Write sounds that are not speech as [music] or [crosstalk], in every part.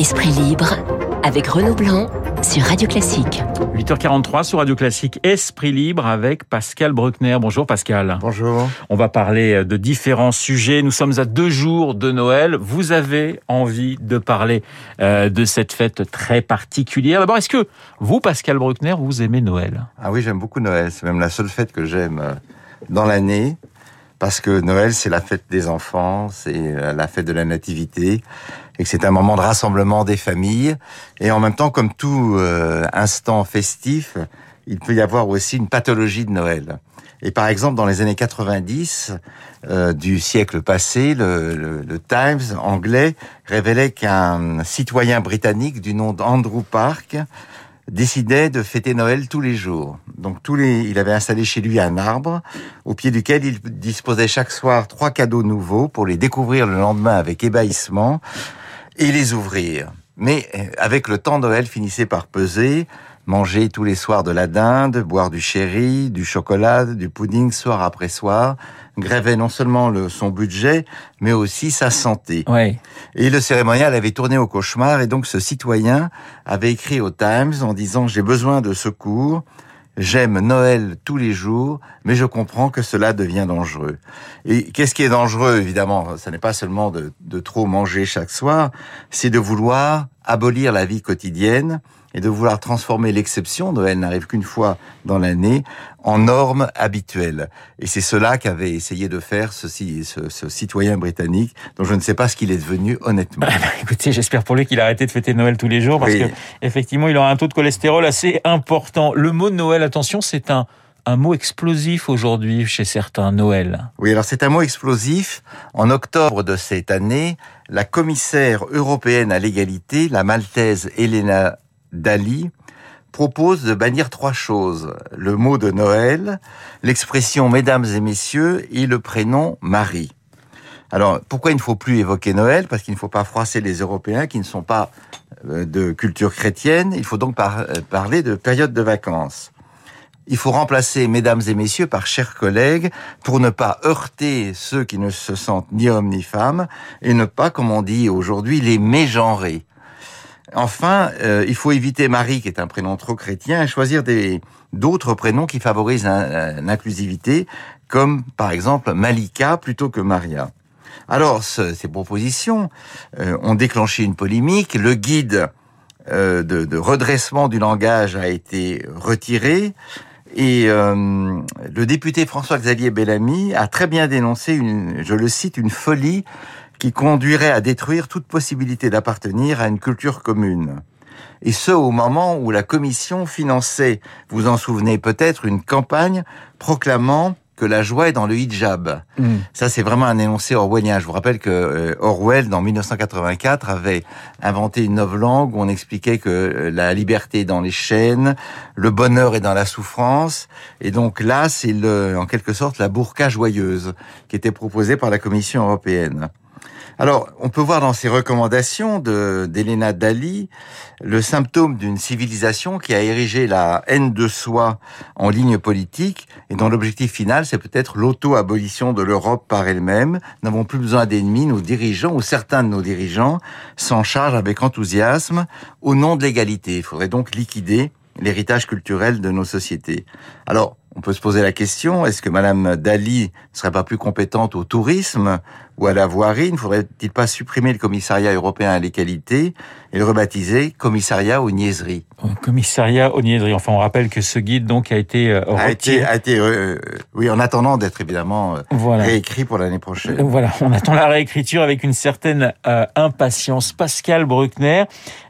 Esprit libre avec Renaud Blanc sur Radio Classique. 8h43 sur Radio Classique, Esprit libre avec Pascal Bruckner. Bonjour Pascal. Bonjour. On va parler de différents sujets. Nous sommes à deux jours de Noël. Vous avez envie de parler euh, de cette fête très particulière. D'abord, est-ce que vous, Pascal Bruckner, vous aimez Noël? Ah oui, j'aime beaucoup Noël. C'est même la seule fête que j'aime euh, dans l'année. Parce que Noël, c'est la fête des enfants, c'est euh, la fête de la nativité, et que c'est un moment de rassemblement des familles. Et en même temps, comme tout euh, instant festif, il peut y avoir aussi une pathologie de Noël. Et par exemple, dans les années 90 euh, du siècle passé, le, le, le, Times anglais révélait qu'un citoyen britannique du nom d'Andrew Park décidait de fêter Noël tous les jours. Donc tous les, il avait installé chez lui un arbre au pied duquel il disposait chaque soir trois cadeaux nouveaux pour les découvrir le lendemain avec ébahissement et les ouvrir. Mais euh, avec le temps, Noël finissait par peser, manger tous les soirs de la dinde, boire du sherry, du chocolat, du pudding soir après soir, grèvait non seulement le, son budget, mais aussi sa santé. Ouais. Et le cérémonial avait tourné au cauchemar, et donc ce citoyen avait écrit au Times en disant j'ai besoin de secours, J'aime Noël tous les jours, mais je comprends que cela devient dangereux. Et qu'est-ce qui est dangereux, évidemment Ce n'est pas seulement de, de trop manger chaque soir, c'est de vouloir abolir la vie quotidienne et de vouloir transformer l'exception, Noël n'arrive qu'une fois dans l'année, en norme habituelle. Et c'est cela qu'avait essayé de faire ce, ce, ce, citoyen britannique, dont je ne sais pas ce qu'il est devenu, honnêtement. Ah [laughs] bah, écoutez, j'espère pour lui qu'il a arrêté de fêter Noël tous les jours, parce Oui. que effectivement, il aura un taux de cholestérol assez important. Le mot Noël, attention, c'est un un mot explosif aujourd'hui chez certains, Noël. Oui, alors c'est un mot explosif. En octobre de cette année, la commissaire européenne à l'égalité, la maltaise Elena Dali, propose de bannir trois choses. Le mot de Noël, l'expression mesdames et messieurs et le prénom Marie. Alors, pourquoi il ne faut plus évoquer Noël? Parce qu'il ne faut pas froisser les Européens qui ne sont pas euh, de culture chrétienne. Il faut donc par parler de période de vacances. Il faut remplacer mesdames et messieurs par chers collègues pour ne pas heurter ceux qui ne se sentent ni hommes ni femmes et ne pas, comme on dit aujourd'hui, les mégenrer. Enfin, euh, il faut éviter Marie, qui est un prénom trop chrétien, et choisir d'autres prénoms qui favorisent l'inclusivité, comme par exemple Malika plutôt que Maria. Alors, ce, ces propositions euh, ont déclenché une polémique. Le guide euh, de, redressement du langage a été retiré. Et le député François-Xavier Bellamy a très bien dénoncé, une, je le cite, une folie qui conduirait à détruire toute possibilité d'appartenir à une culture commune. Et ce, au moment où la Commission finançait, vous en souvenez peut-être, une campagne proclamant que la joie est dans le hijab. Mm. Ça, c'est vraiment un énoncé orwellien. Je vous rappelle que euh, Orwell, dans 1984, avait inventé une novlangue où on expliquait que euh, la liberté est dans les chaînes, le bonheur est dans la souffrance. Et donc là, c'est en quelque sorte la burqa joyeuse qui était proposée par la Commission européenne. Alors, on peut voir dans ces recommandations de d'Elena Dali le symptôme d'une civilisation qui a érigé la haine de soi en ligne politique et dont l'objectif final, c'est peut-être l'auto-abolition de l'Europe par elle-même. N'avons plus besoin d'ennemis, nos dirigeants ou certains de nos dirigeants s'en chargent avec enthousiasme au nom de l'égalité. Il faudrait donc liquider l'héritage culturel de nos sociétés. Alors, on peut se poser la question, est-ce que Madame Dali ne serait pas plus compétente au tourisme ou à la voirie? Ne faudrait-il pas supprimer le commissariat européen à l'égalité et le rebaptiser commissariat aux niaiseries? Commissariat aux niaiseries. Enfin, on rappelle que ce guide donc a été euh, a été, a été euh, oui, en attendant d'être évidemment euh, voilà. réécrit pour l'année prochaine. Voilà, on attend la réécriture avec une certaine euh, impatience. Pascal Bruckner,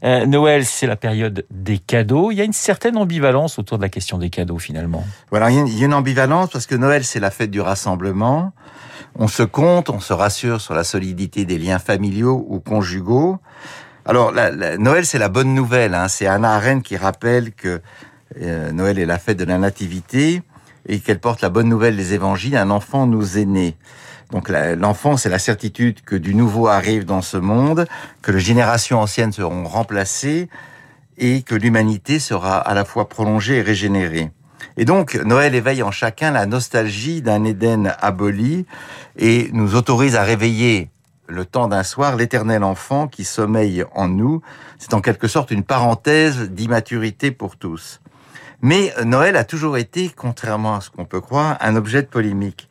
euh, Noël, c'est la période des cadeaux. Il y a une certaine ambivalence autour de la question des cadeaux finalement. Voilà, il y a une ambivalence parce que Noël, c'est la fête du rassemblement. On se compte, on se rassure sur la solidité des liens familiaux ou conjugaux. Alors, Noël, c'est la bonne nouvelle. Hein. C'est Anna Arendt qui rappelle que euh, Noël est la fête de la nativité et qu'elle porte la bonne nouvelle des évangiles. Un enfant nous est né. Donc l'enfant, c'est la certitude que du nouveau arrive dans ce monde, que les générations anciennes seront remplacées et que l'humanité sera à la fois prolongée et régénérée. Et donc, Noël éveille en chacun la nostalgie d'un Éden aboli et nous autorise à réveiller le temps d'un soir, l'éternel enfant qui sommeille en nous. C'est en quelque sorte une parenthèse d'immaturité pour tous. Mais Noël a toujours été, contrairement à ce qu'on peut croire, un objet de polémique.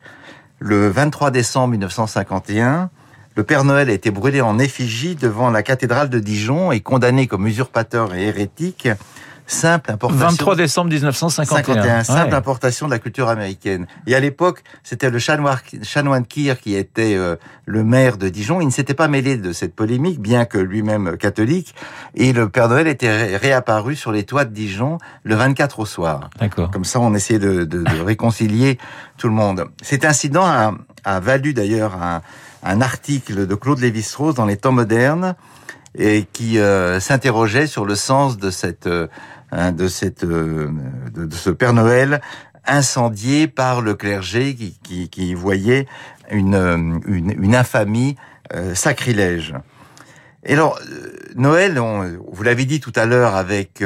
Le 23 décembre 1951, le Père Noël a été brûlé en effigie devant la cathédrale de Dijon et condamné comme usurpateur et hérétique simple importation. 23 décembre 1951. simple importation de la culture américaine. Et à l'époque, c'était le chanoine Kir qui était euh, le maire de Dijon. Il ne s'était pas mêlé de cette polémique, bien que lui-même catholique. Et le Père Noël était réapparu sur les toits de Dijon le 24 au soir. D'accord. Comme ça, on essayait de, de, de réconcilier tout le monde. Cet incident a, a valu d'ailleurs un, un article de Claude Lévi-Strauss dans les temps modernes et qui euh, s'interrogeait sur le sens de cette euh, Hein, de cette euh, de, ce Père Noël incendié par le clergé qui, qui, voyait une, euh, une, une infamie euh, sacrilège. Et alors, Noël, on, vous l'avez dit tout à l'heure avec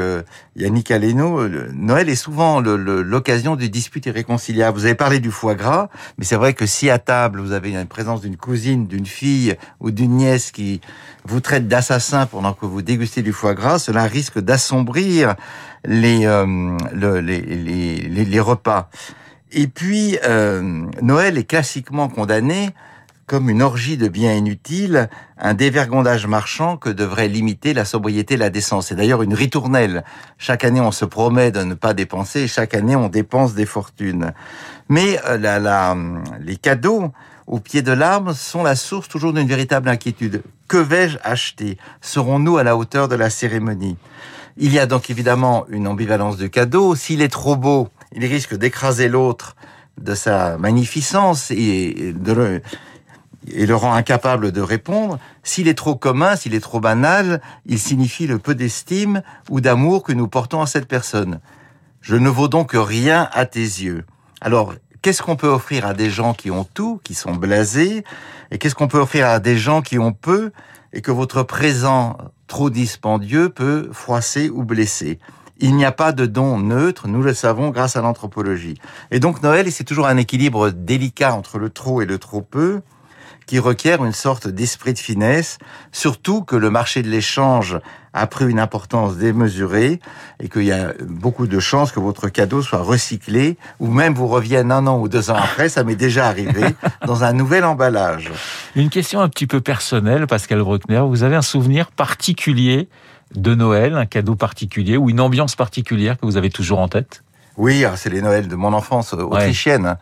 Yannick Aleno, Noël est souvent l'occasion de disputes irréconciliables. Vous avez parlé du foie gras, mais c'est vrai que si à table vous avez une présence d'une cousine, d'une fille ou d'une nièce qui vous traite d'assassin pendant que vous dégustez du foie gras, cela risque d'assombrir les, euh, les, les, les, repas. Et puis, euh, Noël est classiquement condamné comme une orgie de biens inutiles, un dévergondage marchand que devrait limiter la sobriété et la décence. C'est d'ailleurs une ritournelle. Chaque année, on se promet de ne pas dépenser et chaque année, on dépense des fortunes. Mais euh, la, les cadeaux au pied de l'arbre sont la source toujours d'une véritable inquiétude. Que vais-je acheter? Serons-nous à la hauteur de la cérémonie? Il y a donc évidemment une ambivalence de cadeau. S'il est trop beau, il risque d'écraser l'autre de sa magnificence et de le, et le rend incapable de répondre. S'il est trop commun, s'il est trop banal, il signifie le peu d'estime ou d'amour que nous portons à cette personne. Je ne vaux donc rien à tes yeux. Alors, qu'est-ce qu'on peut offrir à des gens qui ont tout, qui sont blasés, et qu'est-ce qu'on peut offrir à des gens qui ont peu, et que votre présent trop dispendieux peut froisser ou blesser? Il n'y a pas de don neutre, nous le savons grâce à l'anthropologie. Et donc Noël, c'est toujours un équilibre délicat entre le trop et le trop peu, qui requiert une sorte d'esprit de finesse, surtout que le marché de l'échange a pris une importance démesurée et qu'il y a beaucoup de chances que votre cadeau soit recyclé ou même vous revienne un an ou deux ans après, ça m'est déjà arrivé, [laughs] dans un nouvel emballage. Une question un petit peu personnelle, Pascal Bruckner. Vous avez un souvenir particulier de Noël, un cadeau particulier ou une ambiance particulière que vous avez toujours en tête? Oui, ah, c'est les Noëls de mon enfance autrichienne.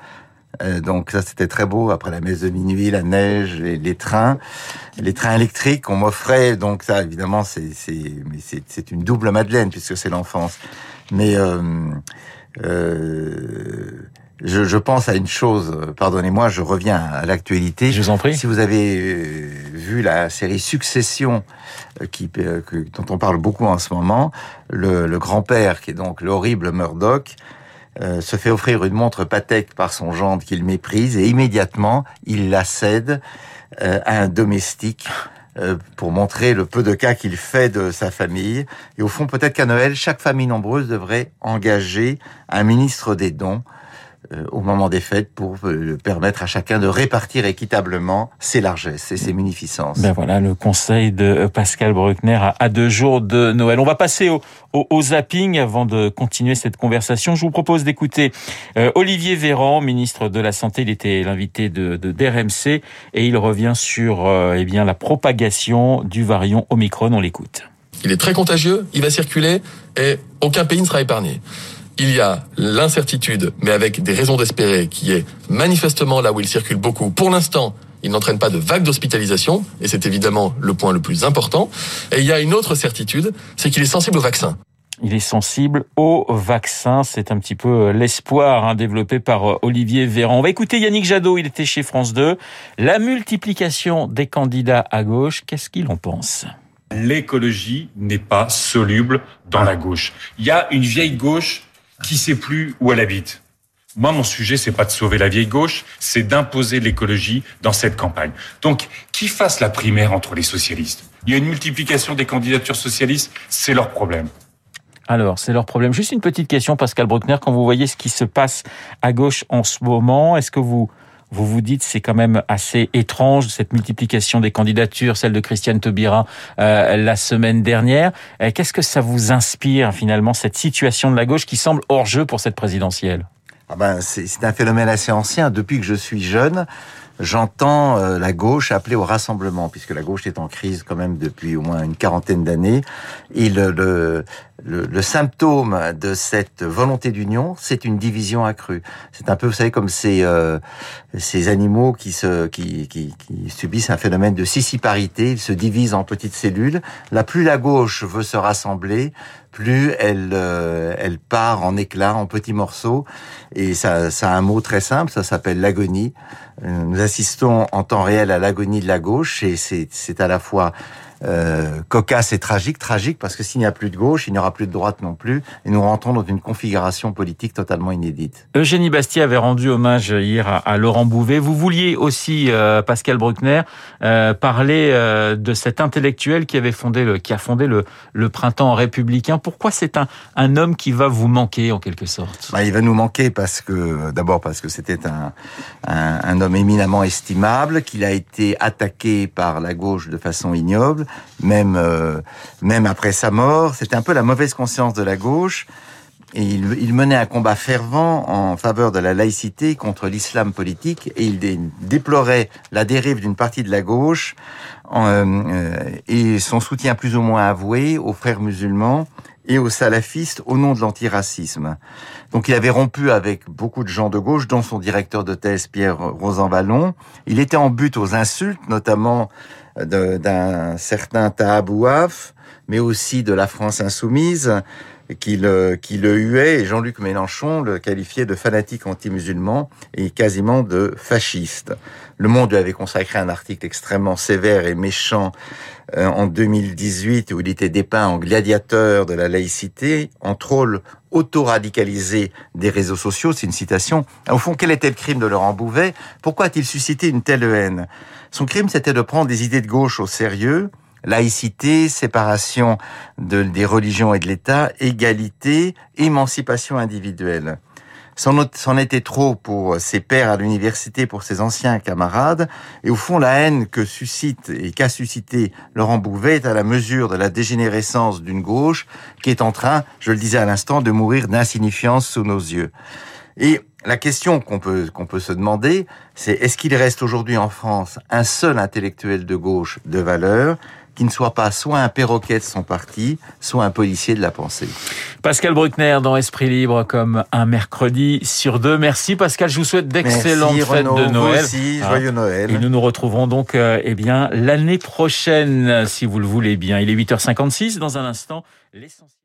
Euh, donc ça c'était très beau après la messe de minuit, la neige, les, les trains, les trains électriques qu'on m'offrait. Donc ça évidemment c'est c'est c'est une double madeleine puisque c'est l'enfance. Mais euh, euh, je, je, pense à une chose. Pardonnez-moi, je reviens à l'actualité. Je vous en prie. Si vous avez euh, vu la série Succession, qui dont on parle beaucoup en ce moment, le, le grand-père qui est donc l'horrible Murdoch euh, se fait offrir une montre Patek par son gendre qu'il méprise et immédiatement il la cède euh, à un domestique euh, pour montrer le peu de cas qu'il fait de sa famille. Et au fond, peut-être qu'à Noël, chaque famille nombreuse devrait engager un ministre des dons au moment des fêtes pour euh, permettre à chacun de répartir équitablement ses largesses et ses munificences. Ben voilà le conseil de Pascal Bruckner à, deux jours de Noël. On va passer au, au, zapping avant de continuer cette conversation. Je vous propose d'écouter euh, Olivier Véran, ministre de la Santé. Il était l'invité de, de d'RMC et il revient sur eh bien la propagation du variant Omicron. On l'écoute. Il est très contagieux, il va circuler et aucun pays ne sera épargné il y a l'incertitude, mais avec des raisons d'espérer, qui est manifestement là où il circule beaucoup. Pour l'instant, il n'entraîne pas de vague d'hospitalisation, et c'est évidemment le point le plus important. Et il y a une autre certitude, c'est qu'il est sensible au vaccin. Il est sensible au vaccin. C'est un petit peu euh, l'espoir hein, développé par euh, Olivier Véran. On va écouter Yannick Jadot, il était chez France 2. La multiplication des candidats à gauche, qu'est-ce qu'il en pense? L'écologie n'est pas soluble dans la gauche. Il y a une vieille gauche qui sait plus où elle habite. Moi, mon sujet, c'est pas de sauver la vieille gauche, c'est d'imposer l'écologie dans cette campagne. Donc, qui fasse la primaire entre les socialistes? Il y a une multiplication des candidatures socialistes, c'est leur problème. Alors, c'est leur problème. Juste une petite question, Pascal Bruckner, quand vous voyez ce qui se passe à gauche en ce moment, est-ce que vous vous vous dites c'est quand même assez étrange cette multiplication des candidatures, celle de Christiane Taubira euh, la semaine dernière. Euh, qu'est-ce que ça vous inspire finalement cette situation de la gauche qui semble hors jeu pour cette présidentielle? Ah ben, c'est un phénomène assez ancien. Depuis que je suis jeune, j'entends euh, la gauche appeler au rassemblement, puisque la gauche est en crise quand même depuis au moins une quarantaine d'années. Et le, le, symptôme de cette volonté d'union, c'est une division accrue. C'est un peu, vous savez, comme ces, euh, ces animaux qui, se, qui, qui, qui subissent un phénomène de sissiparité, ils se divisent en petites cellules. Là, plus la gauche veut se rassembler, plus elle, euh, elle part en éclats, en petits morceaux. Et ça, ça a un mot très simple, ça s'appelle l'agonie. Euh, nous assistons en temps réel à l'agonie de la gauche et c'est à la fois euh, cocasse et tragique. Tragique parce que s'il n'y a plus de gauche, il n'y aura plus de droite non plus, et nous rentrons dans une configuration politique totalement inédite. Eugénie Bastier avait rendu hommage hier à, Laurent Bouvet. Vous vouliez aussi, euh, Pascal Bruckner, euh, parler de cet intellectuel qui avait fondé le, qui a fondé le, le printemps républicain. Pourquoi c'est un, un homme qui va vous manquer en quelque sorte? Bah, Il va nous manquer parce que, d'abord parce que c'était un, un, un homme éminemment estimable, qu'il a été attaqué par la gauche de façon ignoble, même euh, même après sa mort. C'était un peu la mauvaise conscience de la gauche. Et il, menait un combat fervent en faveur de la laïcité contre l'islam politique et il déplorait la dérive d'une partie de la gauche euh, et son soutien plus ou moins avoué aux frères musulmans et aux salafistes au nom de l'antiracisme. Donc il avait rompu avec beaucoup de gens de gauche, dont son directeur de thèse Pierre Rosanvallon. Il était en but aux insultes, notamment d'un certain Tahabouaf, mais aussi de la France insoumise, qui le, huait, et Jean-Luc Mélenchon le qualifiait de fanatique anti-musulman et quasiment de fasciste. Le Monde lui avait consacré un article extrêmement sévère et méchant euh, en 2018 où il était dépeint en gladiateur de la laïcité, en troll auto-radicalisé des réseaux sociaux. C'est une citation. Au fond, quel était le crime de Laurent Bouvet? Pourquoi a-t-il suscité une telle haine? Son crime, c'était de prendre des idées de gauche au sérieux, laïcité, séparation de, des religions et de l'État, égalité, émancipation individuelle. C'en était trop pour ses pères à l'université, pour ses anciens camarades, et au fond la haine que suscite et qu'a suscité Laurent Bouvet est à la mesure de la dégénérescence d'une gauche qui est en train, je le disais à l'instant, de mourir d'insignifiance sous nos yeux. Et la question qu'on peut, qu'on peut se demander, c'est est-ce qu'il reste aujourd'hui en France un seul intellectuel de gauche de valeur? Qui ne soit pas soit un perroquet de son parti, soit un policier de la pensée. Pascal Bruckner dans Esprit Libre comme un mercredi sur deux. Merci Pascal, je vous souhaite d'excellentes fêtes de Noël. Merci, joyeux ah. Noël. Et nous nous retrouverons donc euh, eh bien l'année prochaine si vous le voulez bien. Il est 8h56 dans un instant. L'essentiel